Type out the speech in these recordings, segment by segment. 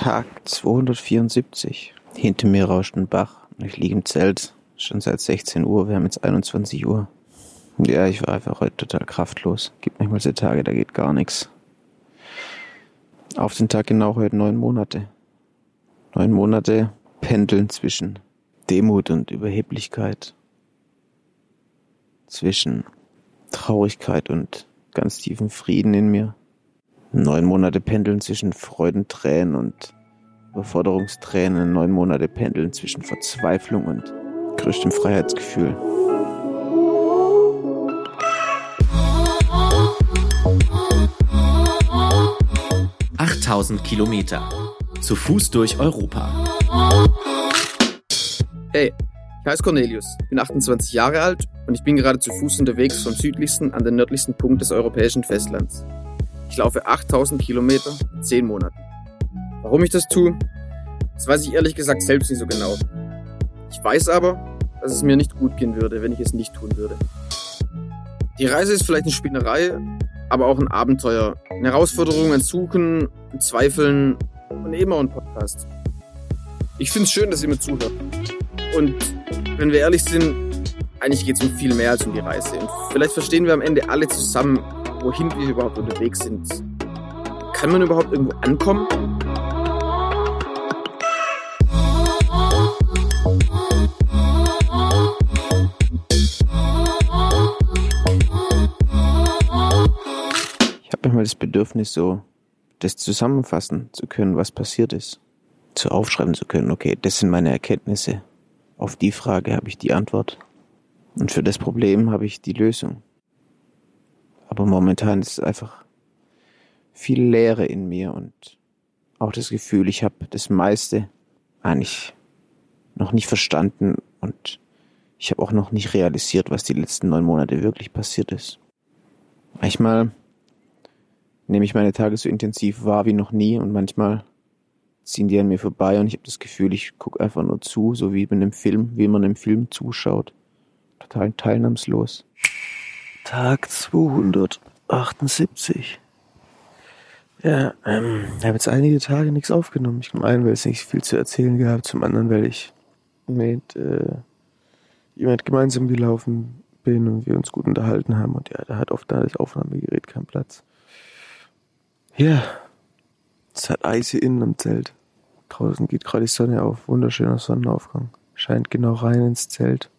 Tag 274. Hinter mir rauscht ein Bach. Ich liege im Zelt schon seit 16 Uhr. Wir haben jetzt 21 Uhr. Ja, ich war einfach heute total kraftlos. Gibt manchmal so Tage, da geht gar nichts. Auf den Tag genau heute neun Monate. Neun Monate pendeln zwischen Demut und Überheblichkeit. Zwischen Traurigkeit und ganz tiefem Frieden in mir. Neun Monate pendeln zwischen Freudentränen und Überforderungstränen. Neun Monate pendeln zwischen Verzweiflung und größtem Freiheitsgefühl. Achttausend Kilometer. Zu Fuß durch Europa. Hey, ich heiße Cornelius, bin 28 Jahre alt und ich bin gerade zu Fuß unterwegs vom südlichsten an den nördlichsten Punkt des europäischen Festlands. Ich laufe 8000 Kilometer in 10 Monaten. Warum ich das tue, das weiß ich ehrlich gesagt selbst nicht so genau. Ich weiß aber, dass es mir nicht gut gehen würde, wenn ich es nicht tun würde. Die Reise ist vielleicht eine Spinnerei, aber auch ein Abenteuer. Eine Herausforderung, ein Suchen, ein Zweifeln und eben auch ein Podcast. Ich finde es schön, dass ihr mir zuhört. Und wenn wir ehrlich sind, eigentlich geht es um viel mehr als um die Reise. Und vielleicht verstehen wir am Ende alle zusammen, wohin wir überhaupt unterwegs sind. Kann man überhaupt irgendwo ankommen? Ich habe manchmal das Bedürfnis, so das zusammenfassen zu können, was passiert ist. Zu aufschreiben zu können, okay, das sind meine Erkenntnisse. Auf die Frage habe ich die Antwort. Und für das Problem habe ich die Lösung. Aber momentan ist es einfach viel Leere in mir und auch das Gefühl, ich habe das meiste eigentlich noch nicht verstanden und ich habe auch noch nicht realisiert, was die letzten neun Monate wirklich passiert ist. Manchmal nehme ich meine Tage so intensiv wahr wie noch nie und manchmal ziehen die an mir vorbei und ich habe das Gefühl, ich gucke einfach nur zu, so wie in einem Film, wie man im Film zuschaut. Total teilnahmslos. Tag 278. Ja, ähm, ich habe jetzt einige Tage nichts aufgenommen. Zum einen, weil es nicht viel zu erzählen gehabt, zum anderen, weil ich mit äh, jemand gemeinsam gelaufen bin und wir uns gut unterhalten haben und ja, da hat oft da das Aufnahmegerät keinen Platz. Ja, es hat Eise innen am Zelt. Draußen geht gerade die Sonne auf, wunderschöner Sonnenaufgang. Scheint genau rein ins Zelt.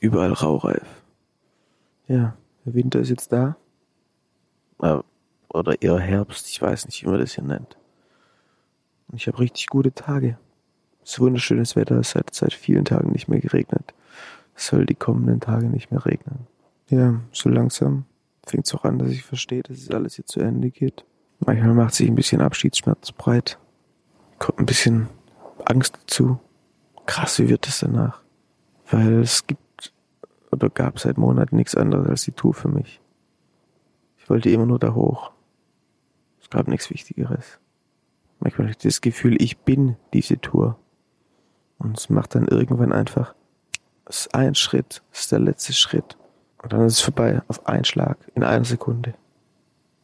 Überall raureif. Ja, der Winter ist jetzt da. Oder eher Herbst, ich weiß nicht, wie man das hier nennt. Und ich habe richtig gute Tage. Es ist wunderschönes Wetter, es hat seit vielen Tagen nicht mehr geregnet. Es soll die kommenden Tage nicht mehr regnen. Ja, so langsam fängt es auch an, dass ich verstehe, dass es alles hier zu Ende geht. Manchmal macht sich ein bisschen Abschiedsschmerz breit. Kommt ein bisschen Angst dazu. Krass, wie wird es danach? Weil es gibt oder gab seit Monaten nichts anderes als die Tour für mich. Ich wollte immer nur da hoch. Es gab nichts Wichtigeres. Manchmal habe ich das Gefühl, ich bin diese Tour. Und es macht dann irgendwann einfach, es ist ein Schritt, es ist der letzte Schritt. Und dann ist es vorbei, auf einen Schlag, in einer Sekunde.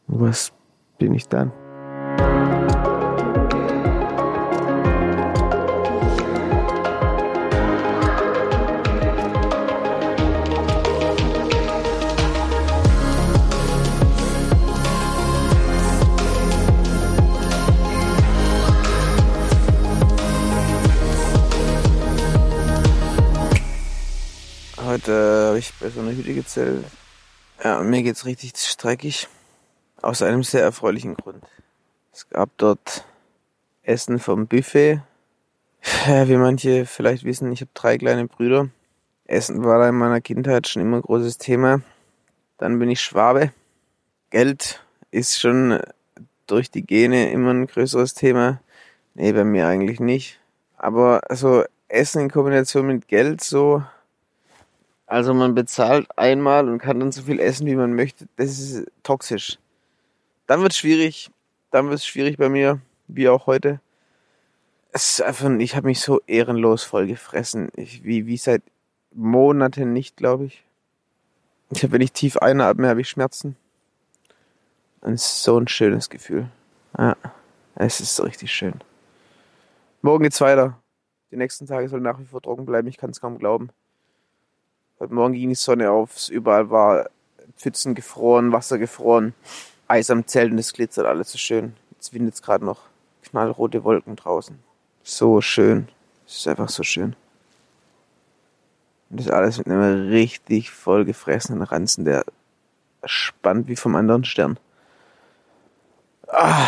Und was bin ich dann? Heute habe ich bei so einer Hütte gezählt. Ja, mir geht's richtig streckig. Aus einem sehr erfreulichen Grund. Es gab dort Essen vom Buffet. Wie manche vielleicht wissen, ich habe drei kleine Brüder. Essen war da in meiner Kindheit schon immer ein großes Thema. Dann bin ich Schwabe. Geld ist schon durch die Gene immer ein größeres Thema. Nee, bei mir eigentlich nicht. Aber also Essen in Kombination mit Geld so. Also man bezahlt einmal und kann dann so viel essen, wie man möchte. Das ist toxisch. Dann wird es schwierig. Dann wird es schwierig bei mir, wie auch heute. Es ist einfach, ich habe mich so ehrenlos voll gefressen. Ich, wie, wie seit Monaten nicht, glaube ich. Ich habe, wenn ich tief einatme, habe ich Schmerzen. Und es ist so ein schönes Gefühl. Ja, es ist richtig schön. Morgen geht's weiter. Die nächsten Tage soll nach wie vor trocken bleiben. Ich kann es kaum glauben. Heute Morgen ging die Sonne auf. Überall war Pfützen gefroren, Wasser gefroren, Eis am Zelt und es glitzert alles so schön. Jetzt windet es gerade noch knallrote Wolken draußen. So schön. Es ist einfach so schön. Und das alles mit einem richtig vollgefressenen Ranzen, der spannt wie vom anderen Stern. Ah,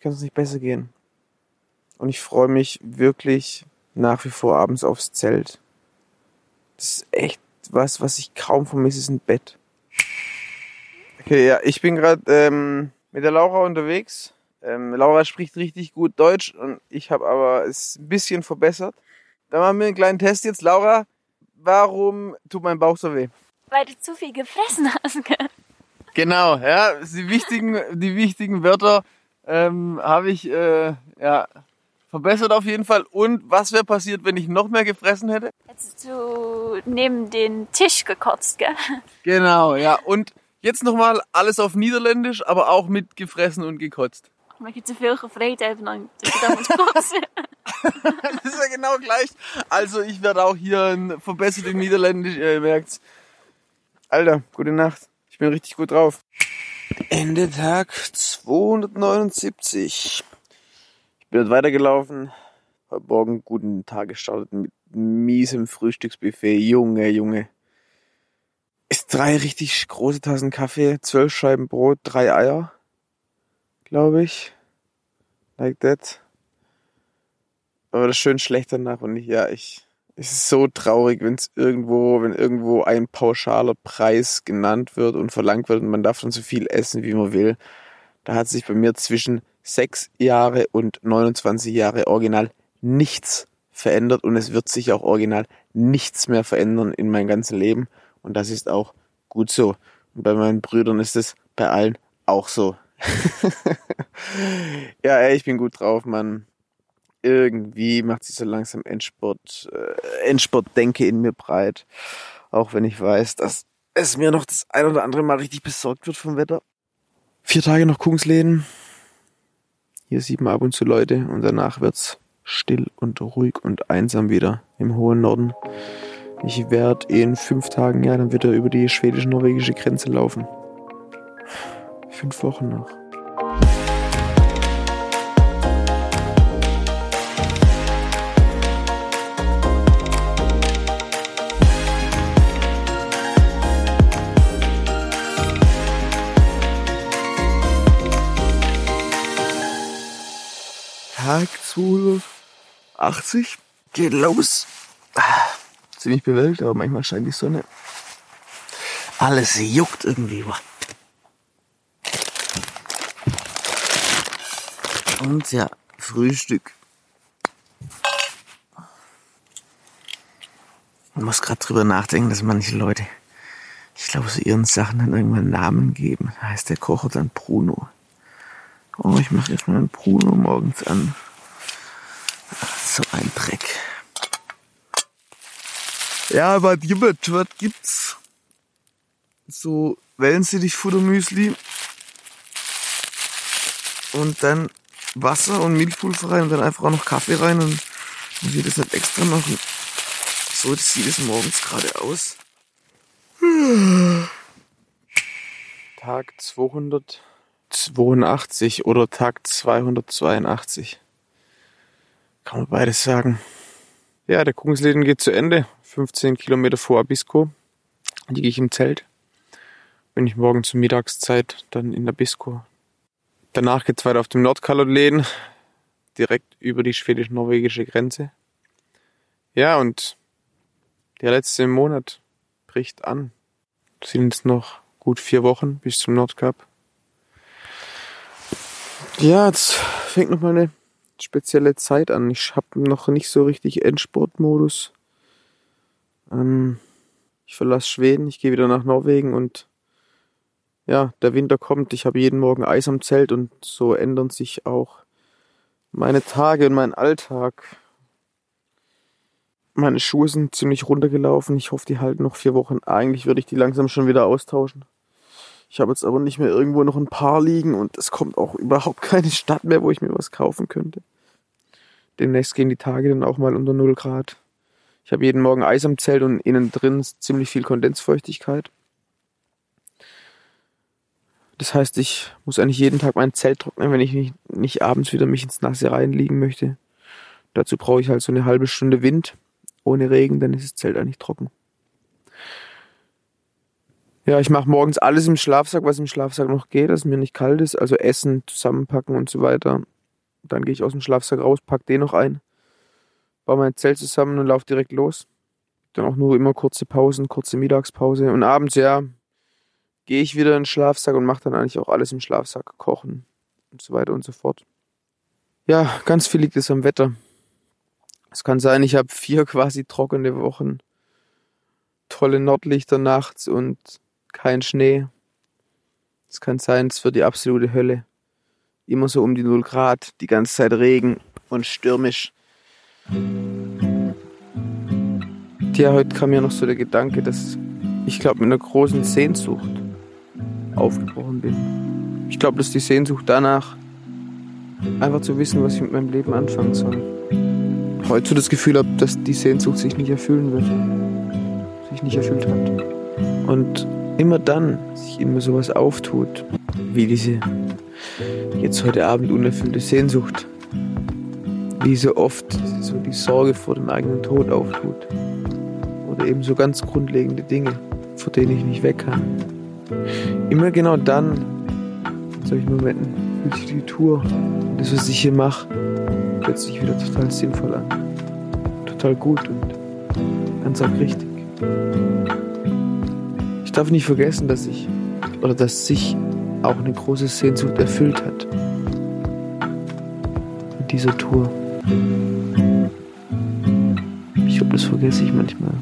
kann es nicht besser gehen. Und ich freue mich wirklich nach wie vor abends aufs Zelt. Das ist echt was, was ich kaum vermisse, ist ein Bett. Okay, ja, ich bin gerade ähm, mit der Laura unterwegs. Ähm, Laura spricht richtig gut Deutsch und ich habe aber es ein bisschen verbessert. Dann machen wir einen kleinen Test jetzt. Laura, warum tut mein Bauch so weh? Weil du zu viel gefressen hast. gell? Genau, ja, die wichtigen, die wichtigen Wörter ähm, habe ich äh, ja, verbessert auf jeden Fall. Und was wäre passiert, wenn ich noch mehr gefressen hätte? Hättest du neben den Tisch gekotzt, gell? Genau, ja. Und jetzt nochmal alles auf Niederländisch, aber auch mit gefressen und gekotzt. Omdat je te veel gevreten hebt, dan dat je dan moet kotsen. Das ist ja genau gleich. Also ich werde auch hier ein verbessert in Niederländisch, ihr merkt's. Alter, gute Nacht. Ich bin richtig gut drauf. Ende Tag 279. Bin jetzt weitergelaufen. Heute Morgen guten Tag gestartet mit miesem Frühstücksbuffet. Junge, Junge. Ist drei richtig große Tassen Kaffee, zwölf Scheiben Brot, drei Eier. Glaube ich. Like that. Aber das ist schön schlecht danach und ich, ja, ich, es ist so traurig, wenn es irgendwo, wenn irgendwo ein pauschaler Preis genannt wird und verlangt wird und man darf dann so viel essen, wie man will. Da hat sich bei mir zwischen sechs Jahre und 29 Jahre original nichts verändert und es wird sich auch original nichts mehr verändern in meinem ganzen Leben und das ist auch gut so. Und bei meinen Brüdern ist es bei allen auch so. ja, ey, ich bin gut drauf, Mann irgendwie macht sich so langsam Endsport, äh, Endsport-Denke in mir breit. Auch wenn ich weiß, dass es mir noch das ein oder andere Mal richtig besorgt wird vom Wetter. Vier Tage noch Kungsläden. Hier sieht man ab und zu Leute und danach wird's still und ruhig und einsam wieder im hohen Norden. Ich werde in fünf Tagen ja dann wieder über die schwedisch-norwegische Grenze laufen. Fünf Wochen noch. Tag 280 geht los. Ziemlich bewölkt, aber manchmal scheint die Sonne. Alles juckt irgendwie. Und ja, Frühstück. Man muss gerade drüber nachdenken, dass manche Leute, ich glaube, so ihren Sachen dann irgendwann Namen geben. Da heißt der Kocher dann Bruno. Oh, ich mache jetzt mal einen Bruno morgens an. So ein Dreck. Ja, was gibt Was gibt's? So Wellensittich-Futtermüsli. Und dann Wasser und Milchpulver rein und dann einfach auch noch Kaffee rein und muss ich das nicht extra machen. So sieht es morgens gerade aus. Tag 282 oder Tag 282. Kann man beides sagen. Ja, der Kungsleden geht zu Ende. 15 Kilometer vor Abisko liege ich im Zelt. Bin ich morgen zur Mittagszeit dann in Abisko. Danach geht's weiter auf dem Nordkalotläden, direkt über die schwedisch-norwegische Grenze. Ja, und der letzte Monat bricht an. Sind jetzt noch gut vier Wochen bis zum Nordkap. Ja, jetzt fängt noch mal eine spezielle Zeit an. Ich habe noch nicht so richtig Endsportmodus. Ähm, ich verlasse Schweden, ich gehe wieder nach Norwegen und ja, der Winter kommt. Ich habe jeden Morgen Eis am Zelt und so ändern sich auch meine Tage und mein Alltag. Meine Schuhe sind ziemlich runtergelaufen. Ich hoffe, die halten noch vier Wochen. Eigentlich würde ich die langsam schon wieder austauschen. Ich habe jetzt aber nicht mehr irgendwo noch ein paar liegen und es kommt auch überhaupt keine Stadt mehr, wo ich mir was kaufen könnte. Demnächst gehen die Tage dann auch mal unter 0 Grad. Ich habe jeden Morgen Eis am Zelt und innen drin ziemlich viel Kondensfeuchtigkeit. Das heißt, ich muss eigentlich jeden Tag mein Zelt trocknen, wenn ich nicht, nicht abends wieder mich ins Nasse reinliegen möchte. Dazu brauche ich halt so eine halbe Stunde Wind. Ohne Regen, dann ist das Zelt eigentlich trocken. Ja, ich mache morgens alles im Schlafsack, was im Schlafsack noch geht, dass es mir nicht kalt ist. Also Essen, zusammenpacken und so weiter. Dann gehe ich aus dem Schlafsack raus, pack den noch ein, baue mein Zelt zusammen und laufe direkt los. Dann auch nur immer kurze Pausen, kurze Mittagspause. Und abends, ja, gehe ich wieder in den Schlafsack und mache dann eigentlich auch alles im Schlafsack. Kochen und so weiter und so fort. Ja, ganz viel liegt es am Wetter. Es kann sein, ich habe vier quasi trockene Wochen. Tolle Nordlichter nachts und kein Schnee. Es kann sein, es wird die absolute Hölle. Immer so um die 0 Grad, die ganze Zeit Regen und stürmisch. Tja, heute kam mir noch so der Gedanke, dass ich glaube mit einer großen Sehnsucht aufgebrochen bin. Ich glaube, dass die Sehnsucht danach einfach zu wissen, was ich mit meinem Leben anfangen soll. Heute so das Gefühl habe, dass die Sehnsucht sich nicht erfüllen wird. Sich nicht erfüllt hat. Und immer dann sich immer sowas auftut, wie diese jetzt heute Abend unerfüllte Sehnsucht, wie so oft so die Sorge vor dem eigenen Tod auftut. Oder eben so ganz grundlegende Dinge, vor denen ich nicht weg kann. Immer genau dann, in solchen Momenten, fühlt sich die Tour und das, was ich hier mache, plötzlich wieder total sinnvoll an. Total gut und ganz auch richtig. Ich darf nicht vergessen, dass ich oder dass sich auch eine große Sehnsucht erfüllt hat. Mit dieser Tour. Ich glaube, das vergesse ich manchmal.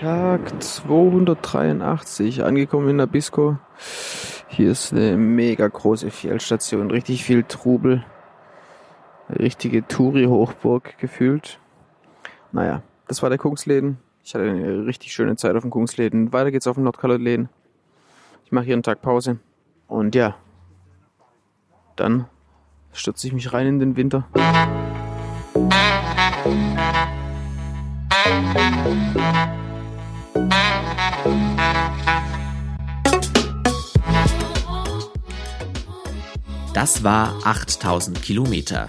Tag 283, angekommen in Nabisco. Hier ist eine mega große Fjellstation, richtig viel Trubel. Richtige Touri-Hochburg gefühlt. Naja, das war der Kungsläden. Ich hatte eine richtig schöne Zeit auf dem Kungsläden. Weiter geht's auf dem Nordkalotläden. Ich mache hier einen Tag Pause. Und ja, dann stürze ich mich rein in den Winter. Das war 8000 Kilometer.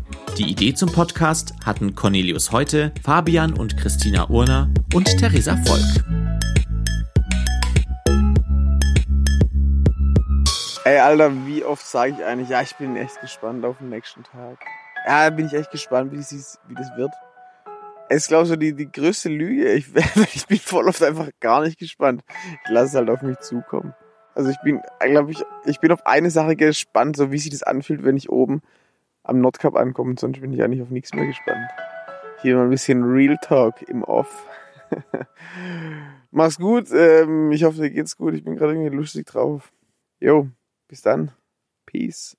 Die Idee zum Podcast hatten Cornelius Heute, Fabian und Christina Urner und Theresa Volk. Ey, Alter, wie oft sage ich eigentlich, ja, ich bin echt gespannt auf den nächsten Tag. Ja, bin ich echt gespannt, wie das, wie das wird. Es ist, glaube ich, so die, die größte Lüge. Ich, ich bin voll oft einfach gar nicht gespannt. Ich lasse es halt auf mich zukommen. Also ich bin, glaube ich, ich bin auf eine Sache gespannt, so wie sich das anfühlt, wenn ich oben am Nordkap ankomme. Sonst bin ich eigentlich auf nichts mehr gespannt. Hier mal ein bisschen Real Talk im Off. Mach's gut. Ähm, ich hoffe, dir geht's gut. Ich bin gerade irgendwie lustig drauf. Jo, bis dann. Peace.